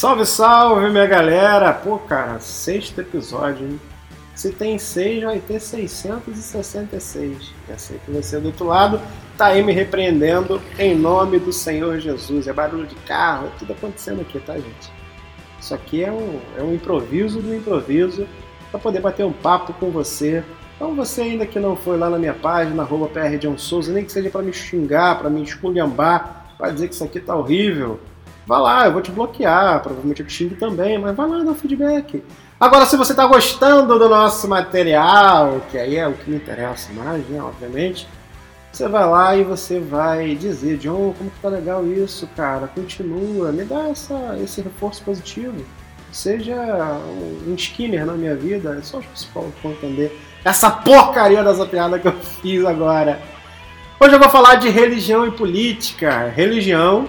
Salve, salve, minha galera! Pô, cara, sexto episódio, hein? Se tem seis, vai ter 666. Já sei que você do outro lado tá aí me repreendendo em nome do Senhor Jesus. É barulho de carro, é tudo acontecendo aqui, tá, gente? Isso aqui é um, é um improviso do improviso para poder bater um papo com você. Então você ainda que não foi lá na minha página, arroba Souza, nem que seja para me xingar, para me esculhambar, para dizer que isso aqui tá horrível, Vá lá, eu vou te bloquear, provavelmente eu te xingo também, mas vai lá dar feedback. Agora, se você está gostando do nosso material, que aí é o que me interessa mais, né, obviamente, você vai lá e você vai dizer, John, como que tá legal isso, cara, continua, me dá essa, esse reforço positivo. Seja um skinner na minha vida, é só os psicólogos vão entender essa porcaria dessa piada que eu fiz agora. Hoje eu vou falar de religião e política. Religião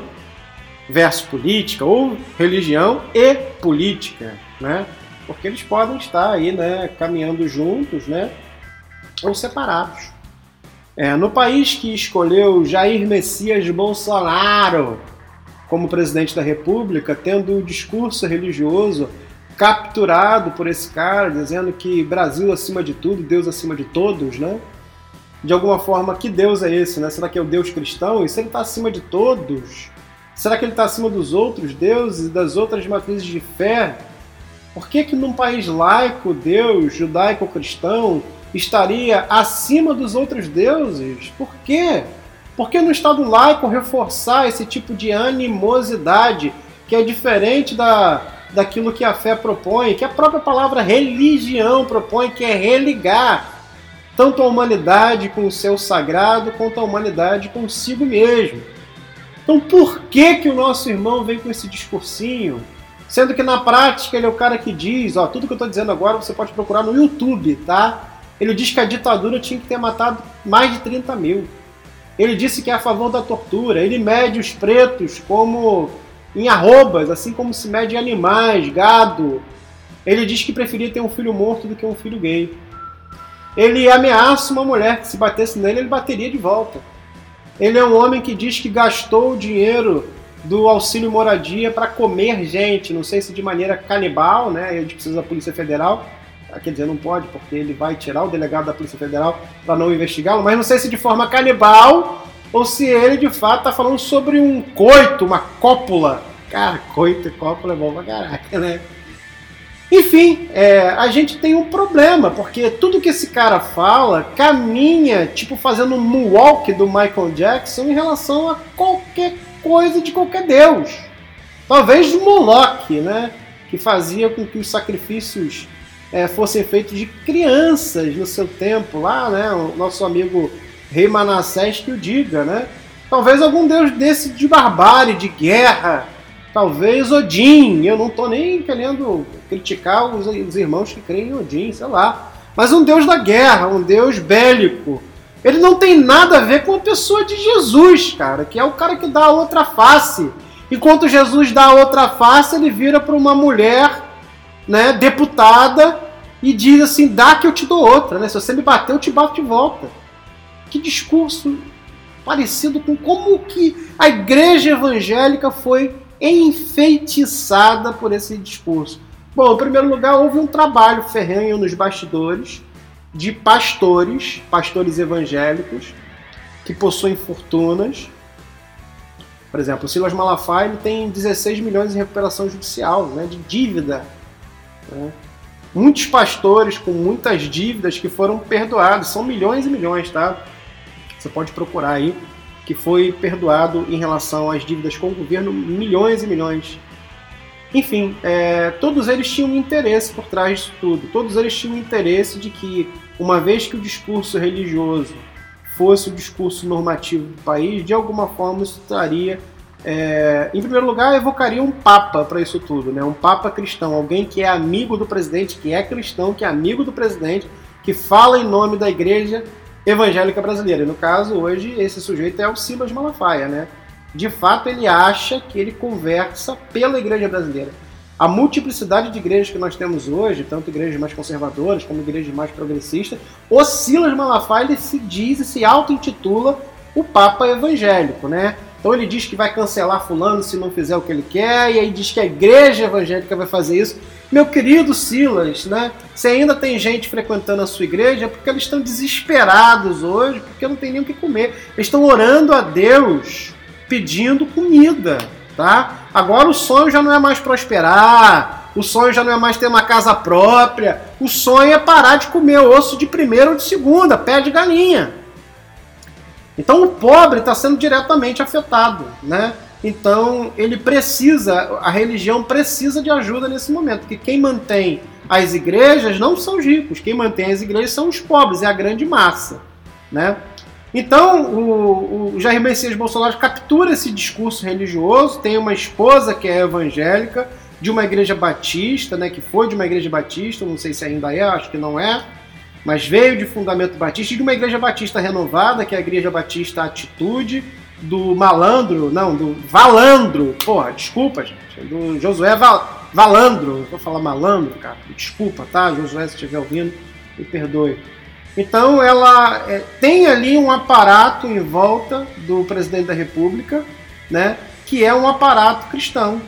versus política, ou religião e política, né? Porque eles podem estar aí, né, caminhando juntos, né, ou separados. É, no país que escolheu Jair Messias Bolsonaro como presidente da República, tendo o discurso religioso capturado por esse cara, dizendo que Brasil acima de tudo, Deus acima de todos, né? De alguma forma, que Deus é esse, né? Será que é o Deus cristão? E se ele está acima de todos, Será que ele está acima dos outros deuses e das outras matrizes de fé? Por que, que num país laico, Deus, judaico-cristão, estaria acima dos outros deuses? Por quê? Por que no Estado laico reforçar esse tipo de animosidade que é diferente da, daquilo que a fé propõe, que a própria palavra religião propõe, que é religar tanto a humanidade com o seu sagrado quanto a humanidade consigo mesmo? Então por que que o nosso irmão vem com esse discursinho? Sendo que na prática ele é o cara que diz, ó, tudo que eu estou dizendo agora você pode procurar no YouTube, tá? Ele diz que a ditadura tinha que ter matado mais de 30 mil. Ele disse que é a favor da tortura. Ele mede os pretos como em arrobas, assim como se mede animais, gado. Ele diz que preferia ter um filho morto do que um filho gay. Ele ameaça uma mulher que se batesse nele, ele bateria de volta. Ele é um homem que diz que gastou o dinheiro do auxílio moradia para comer gente, não sei se de maneira canibal, né? Ele precisa da Polícia Federal. Ah, quer dizer, não pode, porque ele vai tirar o delegado da Polícia Federal para não investigá-lo, mas não sei se de forma canibal ou se ele de fato está falando sobre um coito, uma cópula. Cara, coito e cópula é bom pra caraca, né? Enfim, é, a gente tem um problema, porque tudo que esse cara fala caminha, tipo, fazendo um moonwalk do Michael Jackson em relação a qualquer coisa de qualquer deus. Talvez Moloch, né? Que fazia com que os sacrifícios é, fossem feitos de crianças no seu tempo, lá, né? O nosso amigo Rei Manassés que o diga, né? Talvez algum deus desse de barbárie, de guerra, Talvez Odin, eu não estou nem querendo criticar os, os, irmãos que creem em Odin, sei lá. Mas um deus da guerra, um deus bélico. Ele não tem nada a ver com a pessoa de Jesus, cara, que é o cara que dá a outra face. Enquanto Jesus dá a outra face, ele vira para uma mulher, né, deputada, e diz assim: dá que eu te dou outra, né? Se você me bater, eu te bato de volta. Que discurso parecido com como que a igreja evangélica foi enfeitiçada por esse discurso. Bom, em primeiro lugar, houve um trabalho ferrenho nos bastidores de pastores, pastores evangélicos, que possuem fortunas. Por exemplo, o Silas Malafaia tem 16 milhões em recuperação judicial, né, de dívida. Né? Muitos pastores com muitas dívidas que foram perdoados, são milhões e milhões, tá? Você pode procurar aí que foi perdoado em relação às dívidas com o governo, milhões e milhões. Enfim, é, todos eles tinham um interesse por trás disso tudo. Todos eles tinham um interesse de que, uma vez que o discurso religioso fosse o discurso normativo do país, de alguma forma isso traria, é, em primeiro lugar, evocaria um papa para isso tudo, né? um papa cristão, alguém que é amigo do presidente, que é cristão, que é amigo do presidente, que fala em nome da igreja evangélica brasileira. E no caso, hoje, esse sujeito é o Silas Malafaia, né? De fato, ele acha que ele conversa pela igreja brasileira. A multiplicidade de igrejas que nós temos hoje, tanto igrejas mais conservadoras como igrejas mais progressistas, o Silas Malafaia ele se diz e se auto-intitula o Papa evangélico, né? Então ele diz que vai cancelar fulano se não fizer o que ele quer, e aí diz que a igreja evangélica vai fazer isso. Meu querido Silas, né? Se ainda tem gente frequentando a sua igreja, é porque eles estão desesperados hoje, porque não tem nem o que comer. Eles estão orando a Deus, pedindo comida, tá? Agora o sonho já não é mais prosperar, o sonho já não é mais ter uma casa própria, o sonho é parar de comer osso de primeira ou de segunda, pé de galinha. Então o pobre está sendo diretamente afetado, né? Então ele precisa, a religião precisa de ajuda nesse momento, porque quem mantém as igrejas não são os ricos, quem mantém as igrejas são os pobres, é a grande massa, né? Então o, o Jair Messias Bolsonaro captura esse discurso religioso, tem uma esposa que é evangélica de uma igreja batista, né? Que foi de uma igreja batista, não sei se ainda é, acho que não é mas veio de fundamento batista e de uma igreja batista renovada, que é a Igreja Batista Atitude, do malandro, não, do valandro, porra, desculpa, gente, do Josué Val, Valandro, vou falar malandro, cara, desculpa, tá, Josué, se estiver ouvindo, me perdoe. Então ela é, tem ali um aparato em volta do presidente da República, né, que é um aparato cristão.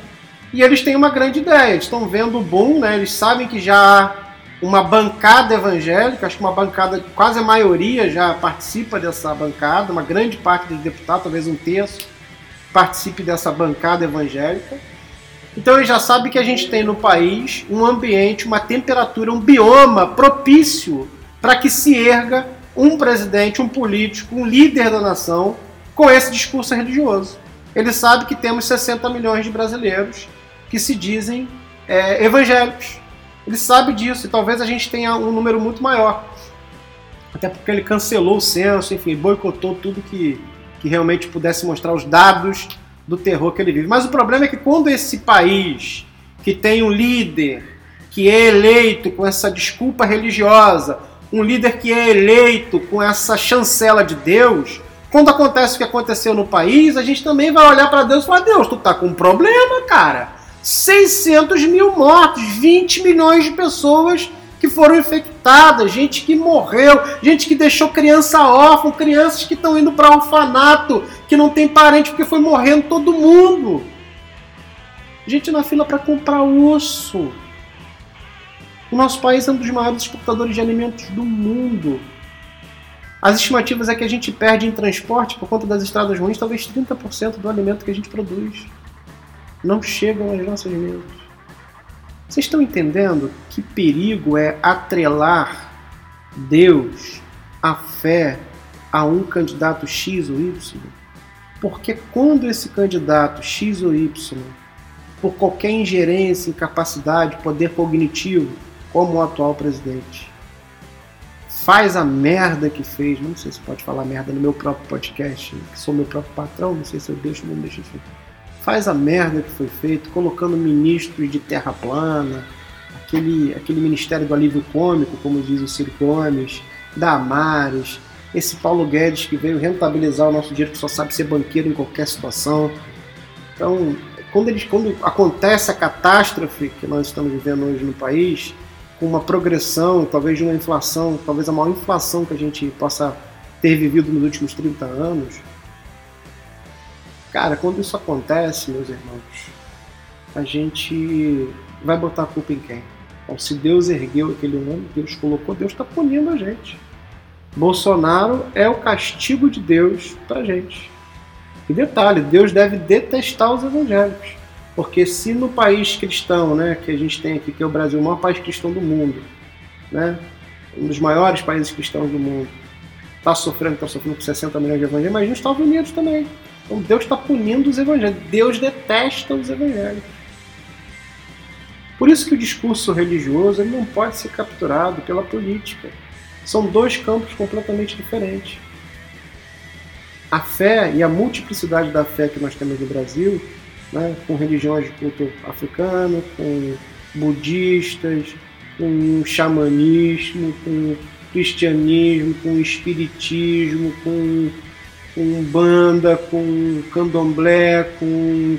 E eles têm uma grande ideia, eles estão vendo o boom, né, eles sabem que já há uma bancada evangélica, acho que uma bancada, quase a maioria já participa dessa bancada, uma grande parte dos deputados, talvez um terço, participe dessa bancada evangélica. Então ele já sabe que a gente tem no país um ambiente, uma temperatura, um bioma propício para que se erga um presidente, um político, um líder da nação com esse discurso religioso. Ele sabe que temos 60 milhões de brasileiros que se dizem é, evangélicos ele sabe disso e talvez a gente tenha um número muito maior. Até porque ele cancelou o censo, enfim, boicotou tudo que, que realmente pudesse mostrar os dados do terror que ele vive. Mas o problema é que quando esse país, que tem um líder que é eleito com essa desculpa religiosa, um líder que é eleito com essa chancela de Deus, quando acontece o que aconteceu no país, a gente também vai olhar para Deus e falar: Deus, tu tá com um problema, cara. 600 mil mortos, 20 milhões de pessoas que foram infectadas, gente que morreu, gente que deixou criança órfã, crianças que estão indo para orfanato, que não tem parente porque foi morrendo todo mundo. Gente na fila para comprar osso. O nosso país é um dos maiores exportadores de alimentos do mundo. As estimativas é que a gente perde em transporte por conta das estradas ruins, talvez 30% do alimento que a gente produz não chegam às nossas mesas. Vocês estão entendendo que perigo é atrelar Deus, a fé, a um candidato X ou Y? Porque quando esse candidato X ou Y, por qualquer ingerência, incapacidade, poder cognitivo, como o atual presidente, faz a merda que fez, não sei se pode falar merda no meu próprio podcast, que sou meu próprio patrão, não sei se eu deixo ou não deixo isso faz a merda que foi feito, colocando ministros de terra plana, aquele, aquele ministério do alívio cômico, como diz o Ciro Gomes, Damares, esse Paulo Guedes que veio rentabilizar o nosso dinheiro que só sabe ser banqueiro em qualquer situação. Então, quando, eles, quando acontece a catástrofe que nós estamos vivendo hoje no país, com uma progressão, talvez de uma inflação, talvez a maior inflação que a gente possa ter vivido nos últimos 30 anos, Cara, quando isso acontece, meus irmãos, a gente vai botar a culpa em quem? Então, se Deus ergueu aquele homem, Deus colocou, Deus está punindo a gente. Bolsonaro é o castigo de Deus para gente. E detalhe, Deus deve detestar os evangélicos. Porque se no país cristão, né, que a gente tem aqui, que é o Brasil, o maior país cristão do mundo, né, um dos maiores países cristãos do mundo, está sofrendo, está sofrendo com 60 milhões de evangélicos, mas nos Estados Unidos também. Então Deus está punindo os evangélicos. Deus detesta os evangélicos. Por isso que o discurso religioso ele não pode ser capturado pela política. São dois campos completamente diferentes. A fé e a multiplicidade da fé que nós temos no Brasil, né, com religiões de culto africano, com budistas, com xamanismo, com cristianismo, com espiritismo, com com banda, com candomblé, com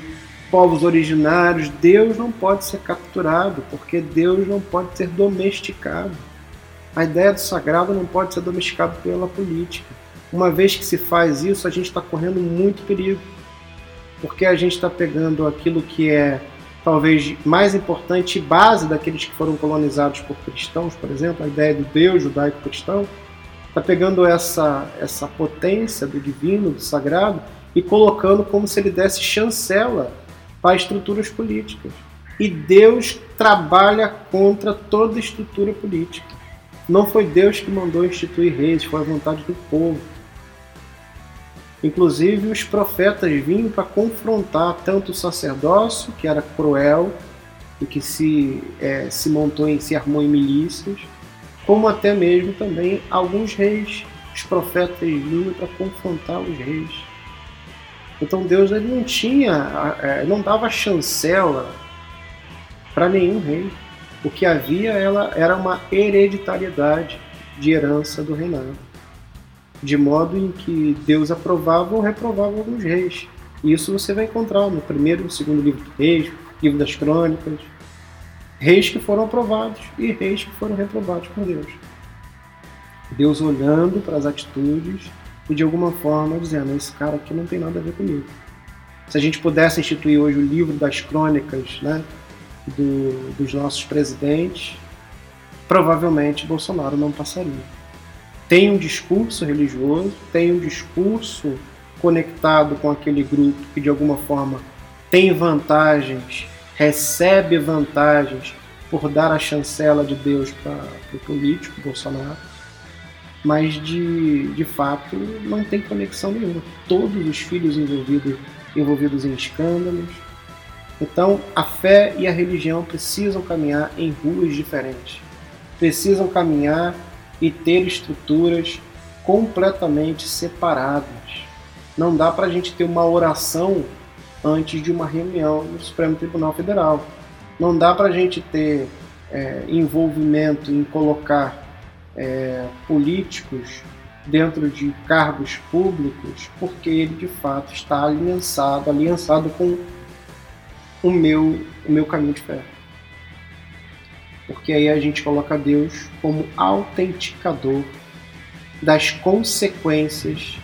povos originários. Deus não pode ser capturado, porque Deus não pode ser domesticado. A ideia do sagrado não pode ser domesticado pela política. Uma vez que se faz isso, a gente está correndo muito perigo. porque a gente está pegando aquilo que é talvez mais importante base daqueles que foram colonizados por cristãos, por exemplo, a ideia do Deus judaico-cristão, está pegando essa, essa potência do divino, do sagrado, e colocando como se ele desse chancela para estruturas políticas. E Deus trabalha contra toda estrutura política. Não foi Deus que mandou instituir reis, foi a vontade do povo. Inclusive, os profetas vinham para confrontar tanto o sacerdócio, que era cruel e que se, é, se montou em, se armou em milícias, como até mesmo também alguns reis. Os profetas vinham para confrontar os reis. Então Deus ele não tinha, é, não dava chancela para nenhum rei. O que havia ela era uma hereditariedade de herança do reinado de modo em que Deus aprovava ou reprovava alguns reis. E isso você vai encontrar no primeiro e no segundo livro do Reis, livro das Crônicas. Reis que foram aprovados e reis que foram reprovados por Deus. Deus olhando para as atitudes e de alguma forma dizendo: esse cara aqui não tem nada a ver comigo. Se a gente pudesse instituir hoje o livro das crônicas né, do, dos nossos presidentes, provavelmente Bolsonaro não passaria tem um discurso religioso, tem um discurso conectado com aquele grupo que de alguma forma tem vantagens, recebe vantagens por dar a chancela de Deus para o político Bolsonaro, mas de, de fato não tem conexão nenhuma. Todos os filhos envolvidos, envolvidos em escândalos. Então a fé e a religião precisam caminhar em ruas diferentes, precisam caminhar e ter estruturas completamente separadas. Não dá para a gente ter uma oração antes de uma reunião no Supremo Tribunal Federal. Não dá para a gente ter é, envolvimento em colocar é, políticos dentro de cargos públicos, porque ele de fato está aliançado, aliançado com o meu, o meu caminho de fé porque aí a gente coloca Deus como autenticador das consequências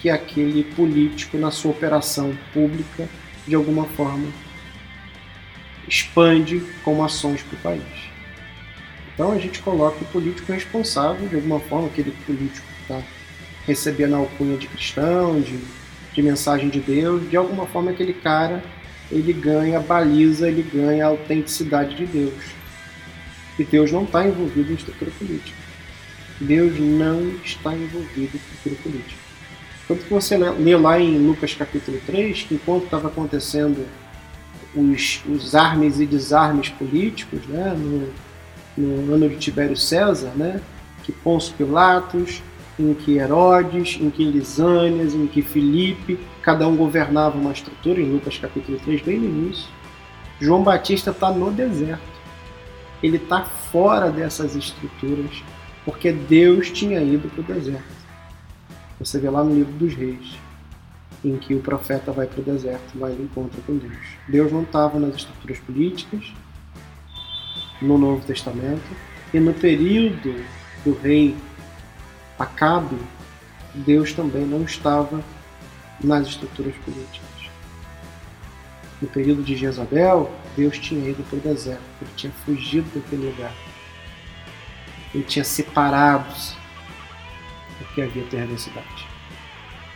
que aquele político, na sua operação pública, de alguma forma, expande como ações para o país. Então a gente coloca o político responsável, de alguma forma, aquele político que está recebendo a alcunha de cristão, de, de mensagem de Deus, de alguma forma aquele cara ele ganha baliza, ele ganha a autenticidade de Deus. E Deus não está envolvido em estrutura política. Deus não está envolvido em estrutura política. Tanto que você lê lá em Lucas capítulo 3 que enquanto estava acontecendo os, os armes e desarmes políticos, né, no, no ano de Tibério César, né, que Pôncio Pilatos, em que Herodes, em que Lisânias, em que Filipe, cada um governava uma estrutura, em Lucas capítulo 3, bem no início. João Batista está no deserto ele está fora dessas estruturas, porque Deus tinha ido para o deserto. Você vê lá no livro dos reis, em que o profeta vai para o deserto, vai ao encontro com Deus. Deus não estava nas estruturas políticas, no Novo Testamento, e no período do rei Acabe, Deus também não estava nas estruturas políticas. No período de Jezabel, Deus tinha ido para o deserto, ele tinha fugido daquele lugar. Ele tinha separado-se porque havia perversidade.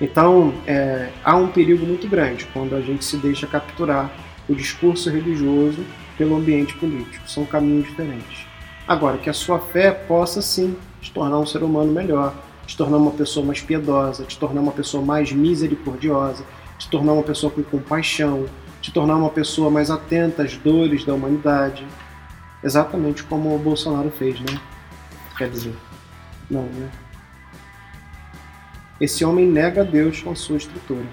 Então, é, há um perigo muito grande quando a gente se deixa capturar o discurso religioso pelo ambiente político. São caminhos diferentes. Agora, que a sua fé possa sim te tornar um ser humano melhor, te tornar uma pessoa mais piedosa, te tornar uma pessoa mais misericordiosa, te tornar uma pessoa com compaixão, te tornar uma pessoa mais atenta às dores da humanidade, exatamente como o Bolsonaro fez, né? Quer dizer, não, né? Esse homem nega a Deus com sua estrutura.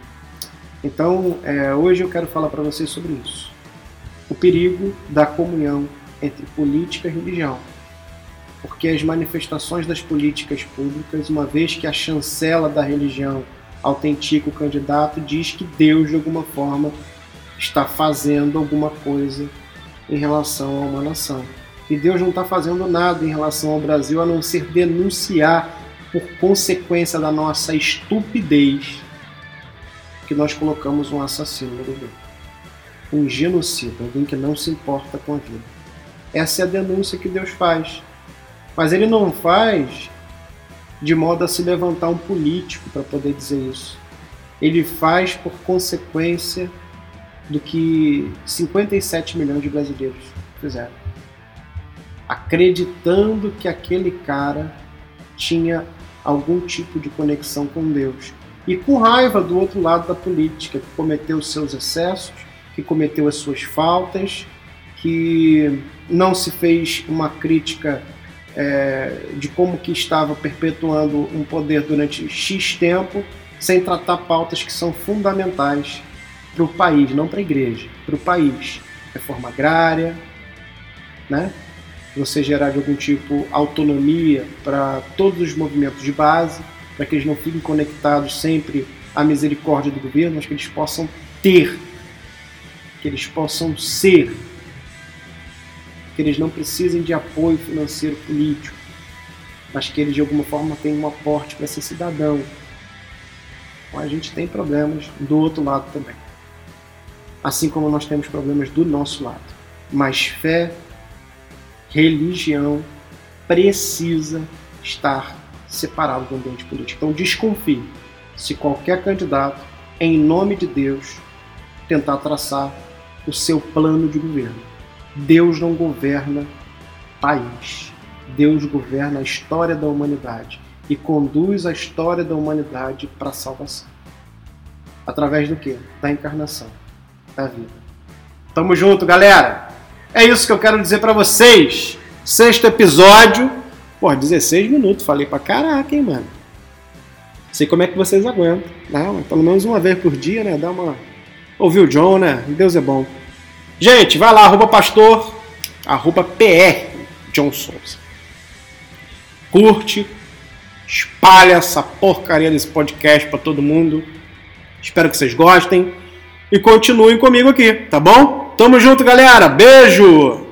Então, é, hoje eu quero falar para vocês sobre isso. O perigo da comunhão entre política e religião. Porque as manifestações das políticas públicas, uma vez que a chancela da religião autentica o candidato, diz que Deus, de alguma forma, está fazendo alguma coisa em relação a uma nação. E Deus não está fazendo nada em relação ao Brasil a não ser denunciar por consequência da nossa estupidez porque nós colocamos um assassino no governo. Um genocida, alguém que não se importa com a vida. Essa é a denúncia que Deus faz. Mas ele não faz de modo a se levantar um político para poder dizer isso. Ele faz por consequência do que 57 milhões de brasileiros fizeram. Acreditando que aquele cara tinha algum tipo de conexão com Deus. E com raiva do outro lado da política, que cometeu os seus excessos, que cometeu as suas faltas, que não se fez uma crítica é, de como que estava perpetuando um poder durante X tempo, sem tratar pautas que são fundamentais para o país, não para a igreja, para o país. Reforma agrária, né? Você gerar de algum tipo autonomia para todos os movimentos de base, para que eles não fiquem conectados sempre à misericórdia do governo, mas que eles possam ter, que eles possam ser que eles não precisem de apoio financeiro político, mas que eles de alguma forma tenham um aporte para ser cidadão. Então a gente tem problemas do outro lado também. Assim como nós temos problemas do nosso lado. Mas fé, religião precisa estar separado do ambiente político. Então desconfie se qualquer candidato, em nome de Deus, tentar traçar o seu plano de governo. Deus não governa país. Deus governa a história da humanidade e conduz a história da humanidade para a salvação. Através do que? Da encarnação, da vida. Tamo junto, galera! É isso que eu quero dizer para vocês. Sexto episódio. Pô, 16 minutos. Falei pra caraca, hein, mano. Sei como é que vocês aguentam. Não, pelo menos uma vez por dia, né? Dá uma. Ouvir o John, né? Deus é bom. Gente, vai lá, arroba pastor, arroba PR John Souza. Curte, espalha essa porcaria desse podcast para todo mundo. Espero que vocês gostem e continuem comigo aqui, tá bom? Tamo junto, galera. Beijo!